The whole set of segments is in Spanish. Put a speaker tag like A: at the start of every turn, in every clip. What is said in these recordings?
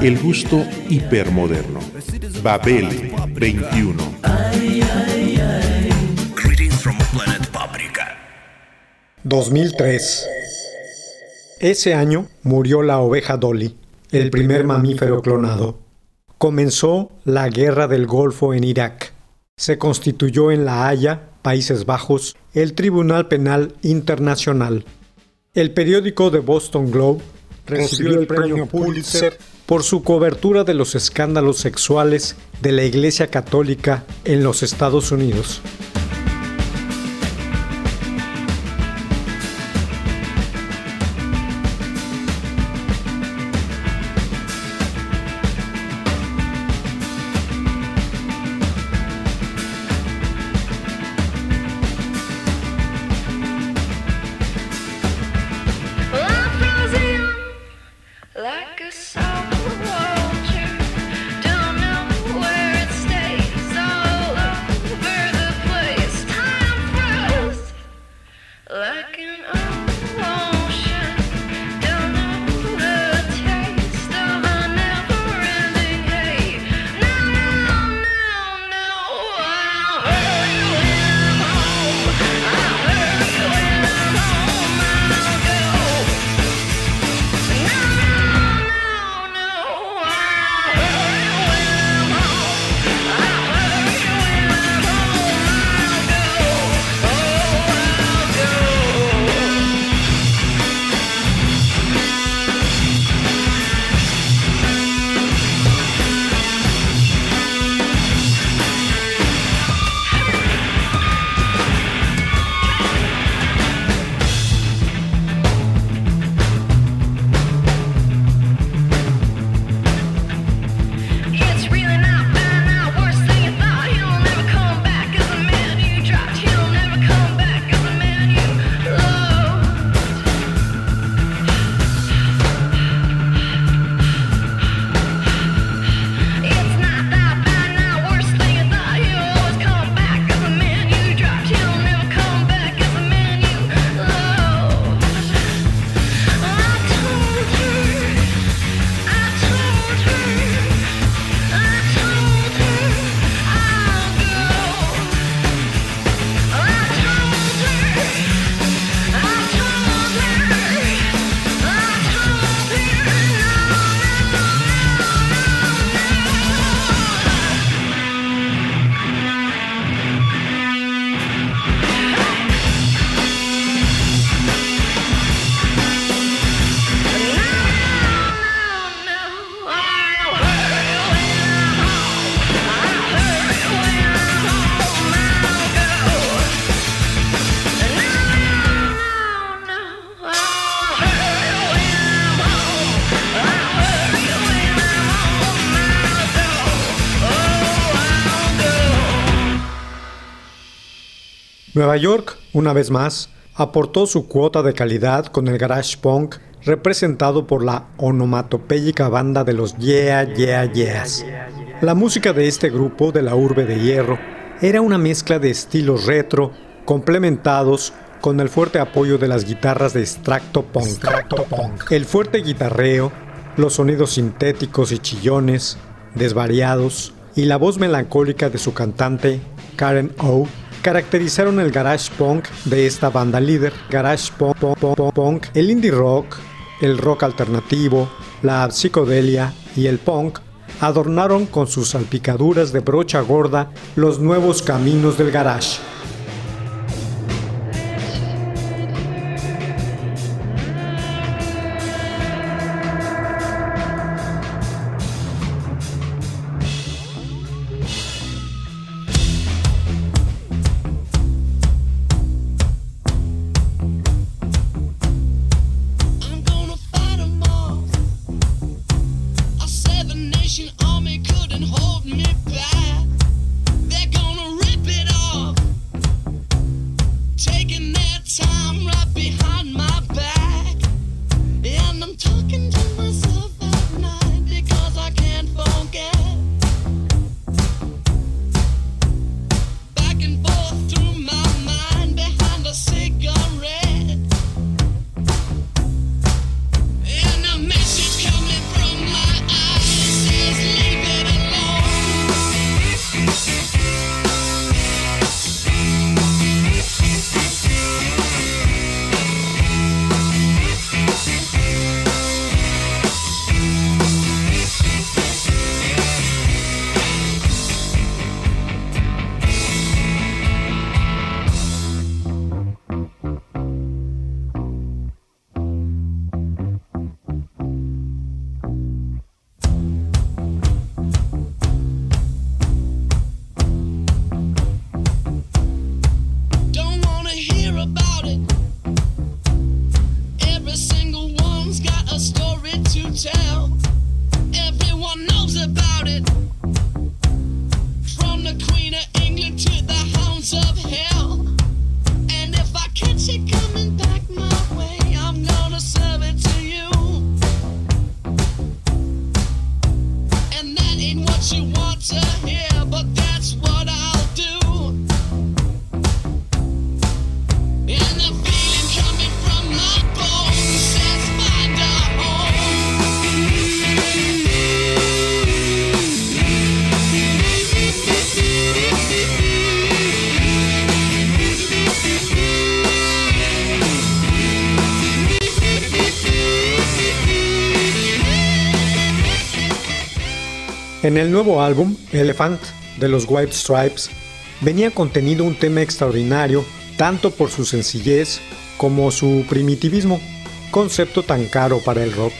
A: El gusto hipermoderno. Babel 21.
B: Greetings from planet Paprika.
C: 2003. Ese año murió la oveja Dolly, el primer mamífero clonado. Comenzó la guerra del Golfo en Irak. Se constituyó en La Haya, Países Bajos, el Tribunal Penal Internacional. El periódico The Boston Globe recibió el premio Pulitzer por su cobertura de los escándalos sexuales de la Iglesia Católica en los Estados Unidos. Nueva York, una vez más, aportó su cuota de calidad con el garage punk representado por la onomatopéyica banda de los Yeah Yeah Yeahs. La música de este grupo de la urbe de hierro era una mezcla de estilos retro complementados con el fuerte apoyo de las guitarras de extracto punk. El fuerte guitarreo, los sonidos sintéticos y chillones, desvariados, y la voz melancólica de su cantante, Karen O, caracterizaron el garage punk de esta banda líder. Garage punk, punk, punk, el indie rock, el rock alternativo, la psicodelia y el punk adornaron con sus salpicaduras de brocha gorda los nuevos caminos del garage. En el nuevo álbum, Elephant, de los White Stripes, venía contenido un tema extraordinario tanto por su sencillez como su primitivismo, concepto tan caro para el rock,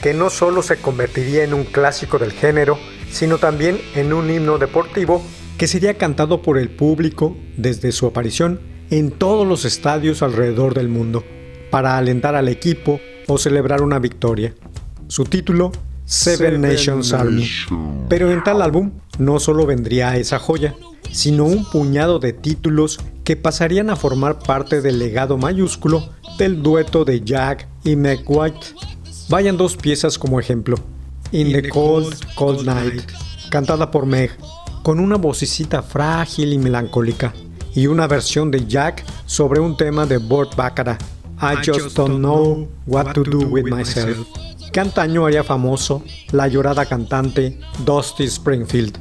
C: que no solo se convertiría en un clásico del género, sino también en un himno deportivo que sería cantado por el público desde su aparición en todos los estadios alrededor del mundo, para alentar al equipo o celebrar una victoria. Su título, Seven, Nations Army. Pero en tal álbum no solo vendría esa joya, sino un puñado de títulos que pasarían a formar parte del legado mayúsculo del dueto de Jack y Meg White. Vayan dos piezas como ejemplo. In the Cold, Cold Night, cantada por Meg, con una vocecita frágil y melancólica, y una versión de Jack sobre un tema de Burt Bacharach, I Just Don't Know What to Do With Myself, que antaño haría famoso la llorada cantante Dusty Springfield.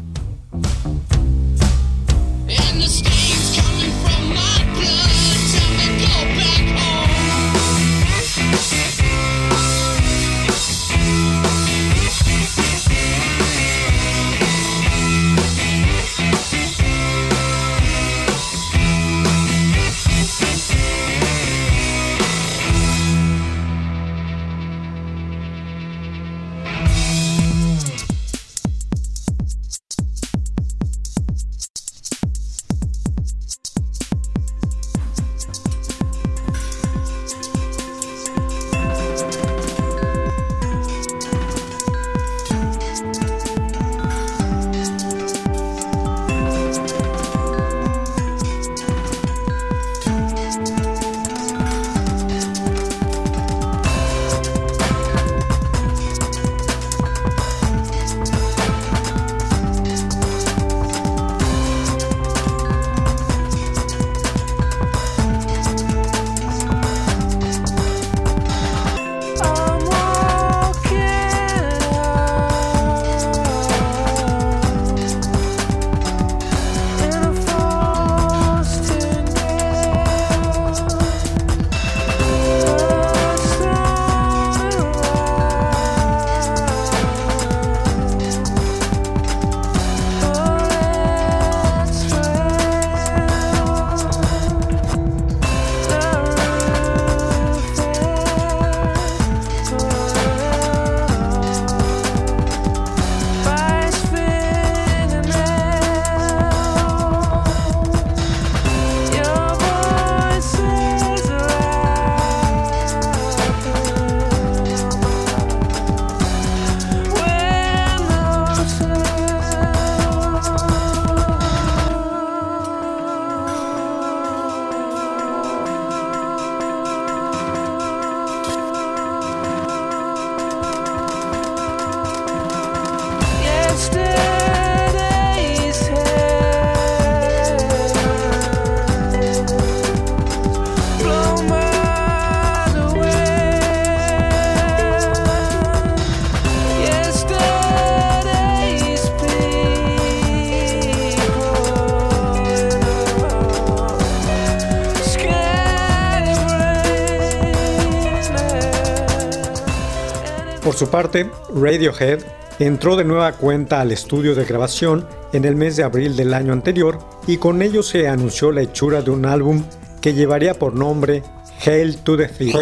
C: Por su parte, Radiohead entró de nueva cuenta al estudio de grabación en el mes de abril del año anterior y con ello se anunció la hechura de un álbum que llevaría por nombre Hail to the Thief.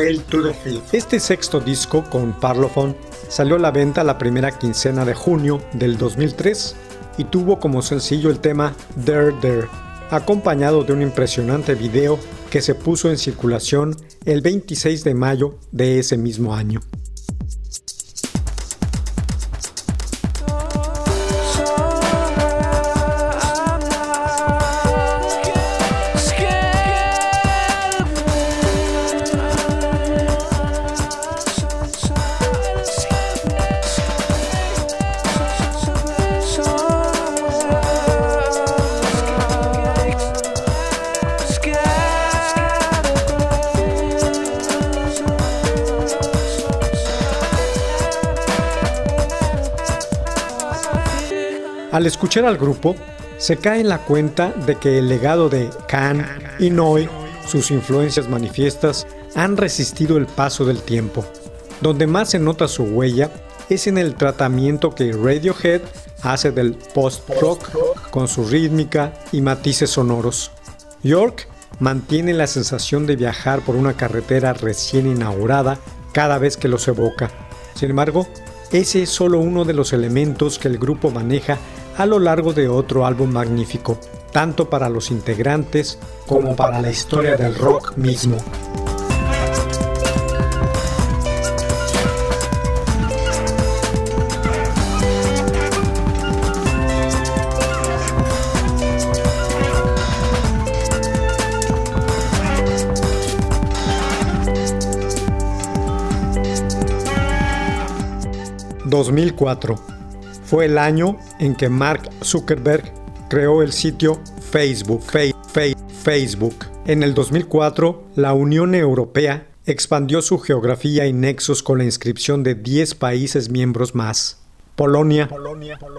C: Este sexto disco con Parlophone salió a la venta la primera quincena de junio del 2003 y tuvo como sencillo el tema There There, acompañado de un impresionante video que se puso en circulación el 26 de mayo de ese mismo año. Al escuchar al grupo, se cae en la cuenta de que el legado de Khan y Noy, sus influencias manifiestas, han resistido el paso del tiempo. Donde más se nota su huella es en el tratamiento que Radiohead hace del post-rock con su rítmica y matices sonoros. York mantiene la sensación de viajar por una carretera recién inaugurada cada vez que los evoca. Sin embargo, ese es solo uno de los elementos que el grupo maneja a lo largo de otro álbum magnífico, tanto para los integrantes como para la historia del rock mismo. ...2004... fue el año en que Mark Zuckerberg creó el sitio Facebook. Facebook. En el 2004, la Unión Europea expandió su geografía y nexos con la inscripción de 10 países miembros más. Polonia,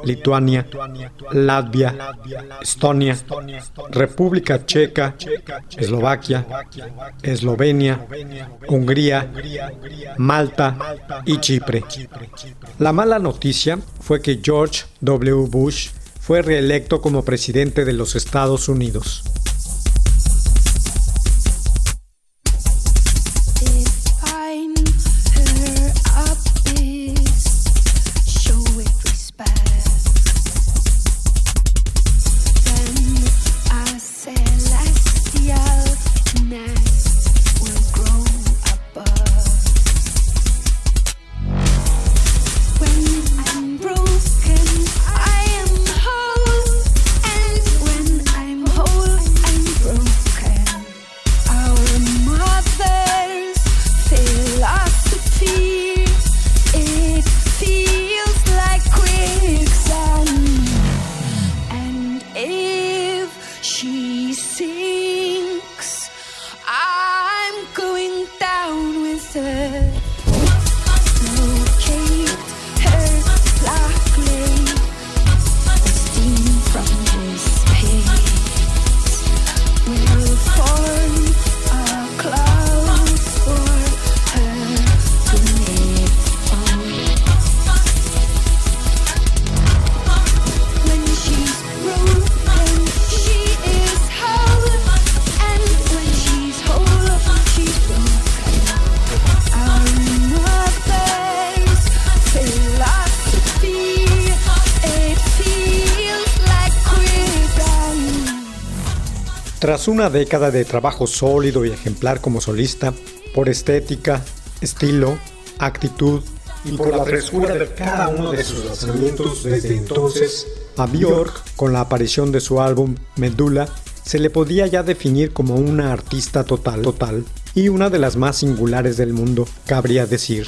C: Lituania, Latvia, Estonia, República Checa, Eslovaquia, Eslovenia, Hungría, Malta y Chipre. La mala noticia fue que George W. Bush fue reelecto como presidente de los Estados Unidos. Tras una década de trabajo sólido y ejemplar como solista, por estética, estilo, actitud y por la frescura de cada uno de sus lanzamientos desde entonces, a Björk, con la aparición de su álbum Medulla, se le podía ya definir como una artista total y una de las más singulares del mundo, cabría decir.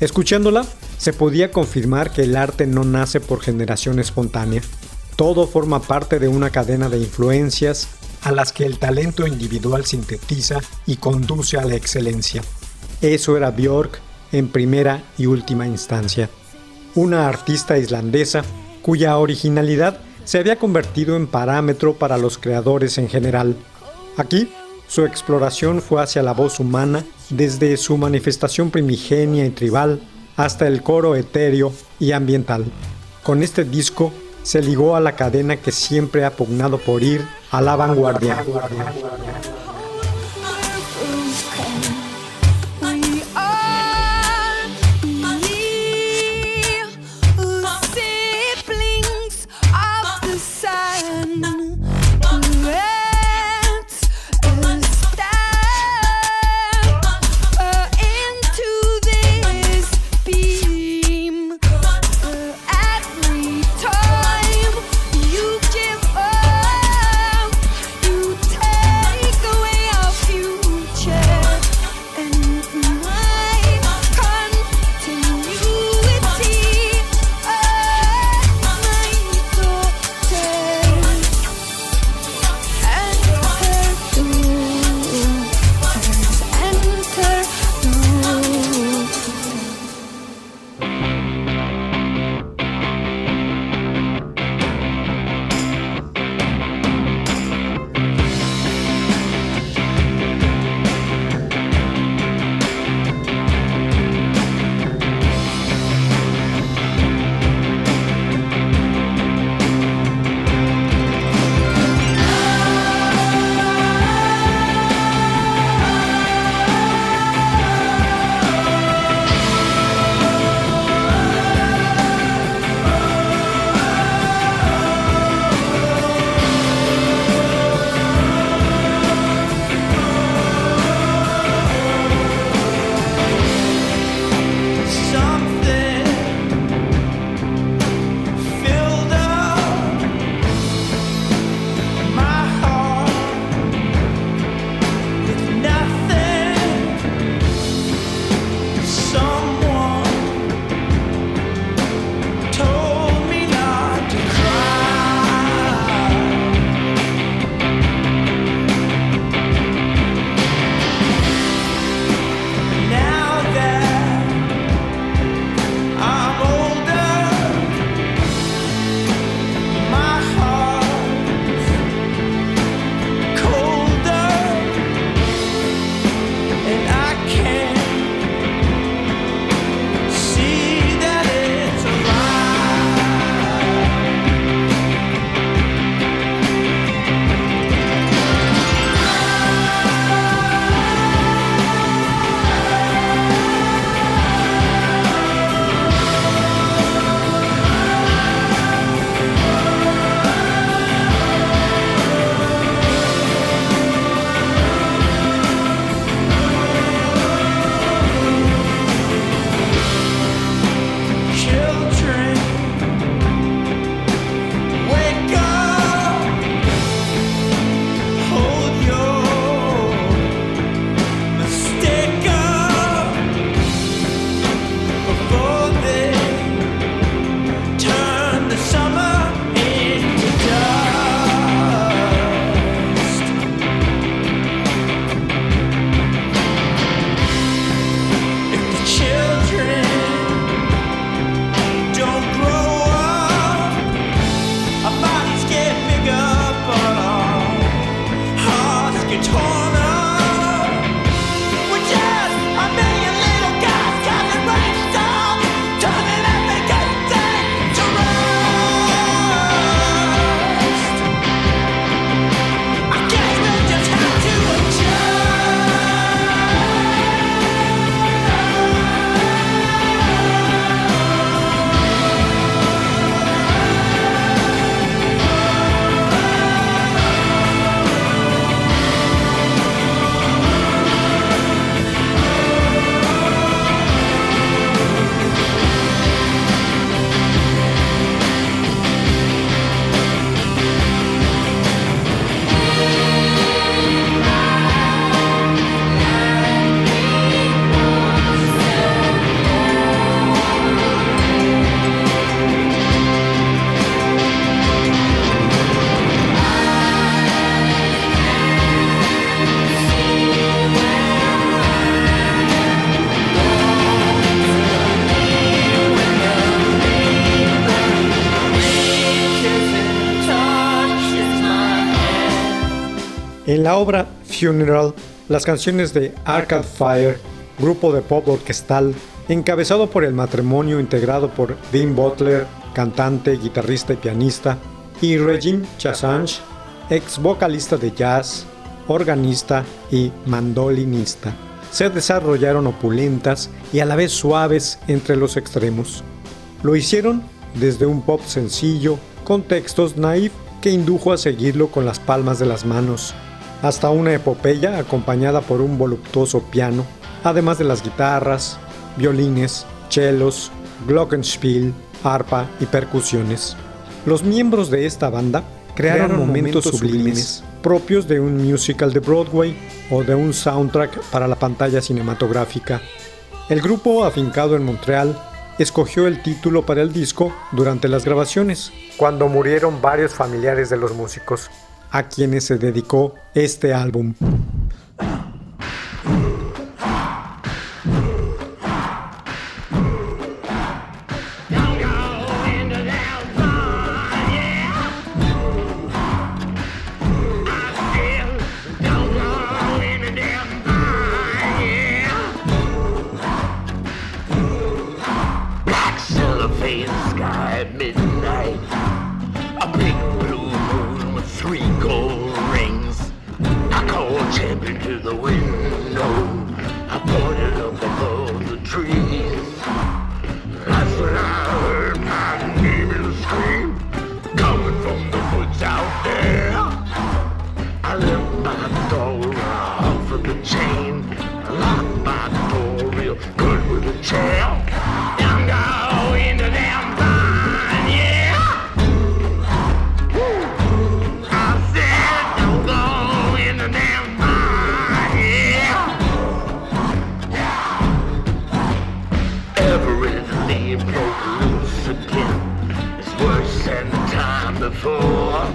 C: Escuchándola, se podía confirmar que el arte no nace por generación espontánea. Todo forma parte de una cadena de influencias, a las que el talento individual sintetiza y conduce a la excelencia. Eso era Björk en primera y última instancia. Una artista islandesa cuya originalidad se había convertido en parámetro para los creadores en general. Aquí, su exploración fue hacia la voz humana desde su manifestación primigenia y tribal
A: hasta el coro etéreo y ambiental. Con este disco se ligó a la cadena que siempre ha pugnado por ir a la vanguardia. La obra Funeral, las canciones de Arcade Fire, grupo de pop orquestal
C: encabezado por el matrimonio integrado por Dean Butler, cantante, guitarrista y pianista, y Regine Chassange, ex vocalista de jazz, organista y mandolinista. Se desarrollaron opulentas y a la vez suaves entre los extremos. Lo hicieron desde un pop sencillo, con textos naif que indujo a seguirlo con las palmas de las manos, hasta una epopeya acompañada por un voluptuoso piano, además de las guitarras, violines, chelos, glockenspiel, arpa y percusiones. Los miembros de esta banda crearon, momentos, sublimes, propios de un musical de Broadway o de un soundtrack para la pantalla cinematográfica. El grupo, afincado en Montreal, escogió el título para el disco durante las grabaciones, cuando murieron varios familiares de los músicos, a quienes se dedicó este álbum.
D: Everything broke loose again. It's worse than the time before.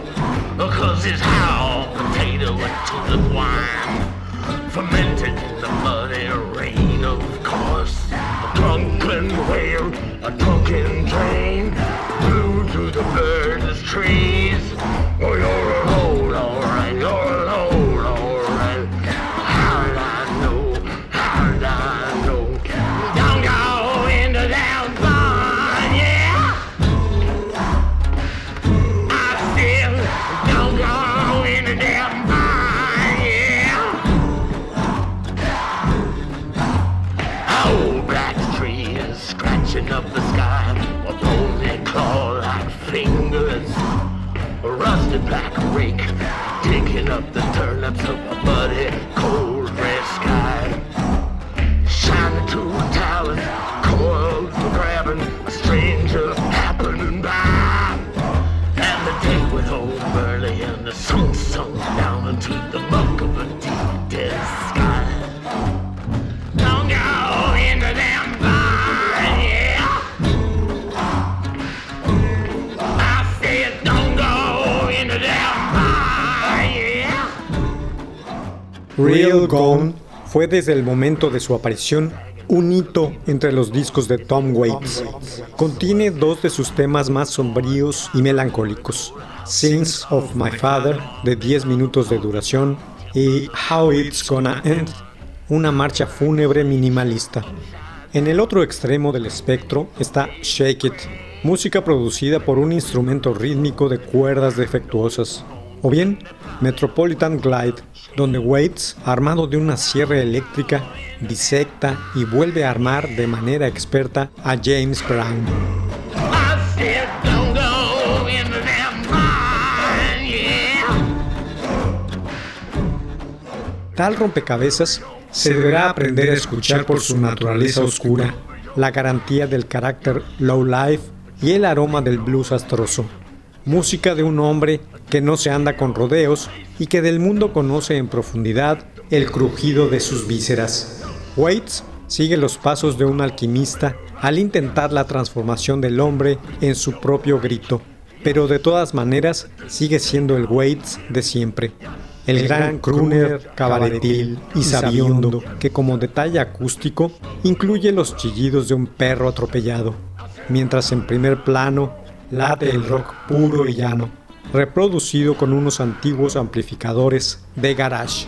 D: Cause it's how potato into the wine. Fermented in the muddy rain, of course. A drunken whale, a drunken train. Blew through the birdless trees. Oh, you're a Rusty black rake digging up the turnips of a muddy, cold red sky. Shining two talons,
C: Real Gone fue desde el momento de su aparición un hito entre los discos de Tom Waits. Contiene dos de sus temas más sombríos y melancólicos, Sins of My Father, de 10 minutos de duración, y How It's Gonna End, una marcha fúnebre minimalista. En el otro extremo del espectro está Shake It, música producida por un instrumento rítmico de cuerdas defectuosas. O bien Metropolitan Glide, donde Waits, armado de una sierra eléctrica, disecta y vuelve a armar de manera experta a James Brown. Tal rompecabezas se deberá aprender a escuchar por su naturaleza oscura, la garantía del carácter low life y el aroma del blues astroso. Música de un hombre que no se anda con rodeos y que del mundo conoce en profundidad el crujido de sus vísceras. Waits sigue los pasos de un alquimista al intentar la transformación del hombre en su propio grito, pero de todas maneras sigue siendo el Waits de siempre. El gran crooner, cabaretil y sabiondo que como detalle acústico incluye los chillidos de un perro atropellado, mientras en primer plano late el rock puro y llano, reproducido con unos antiguos amplificadores de garage.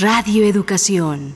E: Radio Educación.